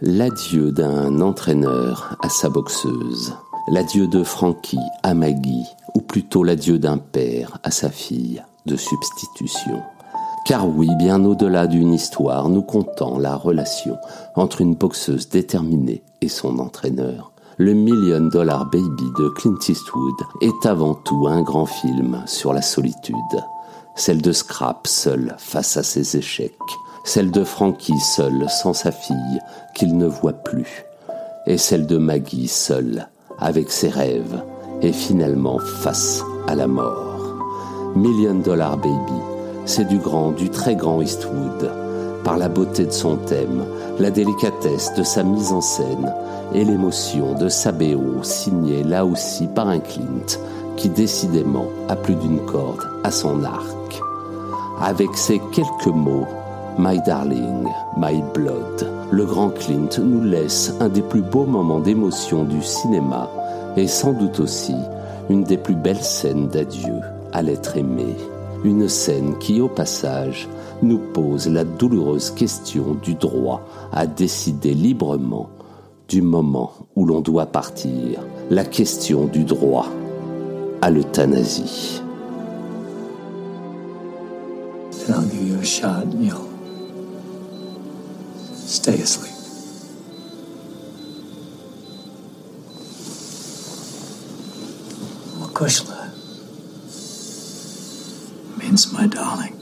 L'adieu d'un entraîneur à sa boxeuse. L'adieu de Frankie à Maggie, ou plutôt l'adieu d'un père à sa fille de substitution. Car oui, bien au-delà d'une histoire, nous comptons la relation entre une boxeuse déterminée et son entraîneur. Le Million Dollar Baby de Clint Eastwood est avant tout un grand film sur la solitude. Celle de Scrap seul face à ses échecs. Celle de Frankie seul sans sa fille qu'il ne voit plus. Et celle de Maggie seule avec ses rêves et finalement face à la mort. Million Dollar Baby c'est du grand, du très grand Eastwood, par la beauté de son thème, la délicatesse de sa mise en scène et l'émotion de sa BO signée là aussi par un Clint qui décidément a plus d'une corde à son arc. Avec ces quelques mots, My Darling, My Blood, le grand Clint nous laisse un des plus beaux moments d'émotion du cinéma et sans doute aussi une des plus belles scènes d'adieu à l'être aimé une scène qui, au passage, nous pose la douloureuse question du droit à décider librement du moment où l'on doit partir, la question du droit à l'euthanasie. stay asleep. My darling,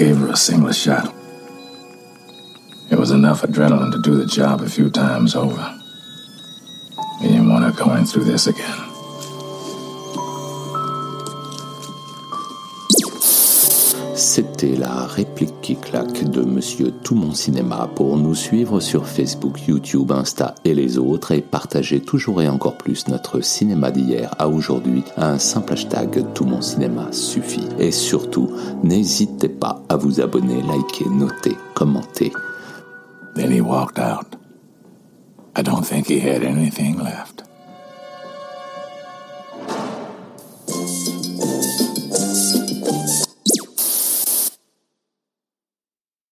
gave her a single shot. It was enough adrenaline to do the job a few times over. He didn't want her going through this again. C'était la réplique qui claque de Monsieur Tout Mon Cinéma pour nous suivre sur Facebook, YouTube, Insta et les autres et partager toujours et encore plus notre cinéma d'hier à aujourd'hui. Un simple hashtag Tout Mon Cinéma suffit. Et surtout, n'hésitez pas à vous abonner, liker, noter, commenter. Then he walked out. I don't think he had anything left.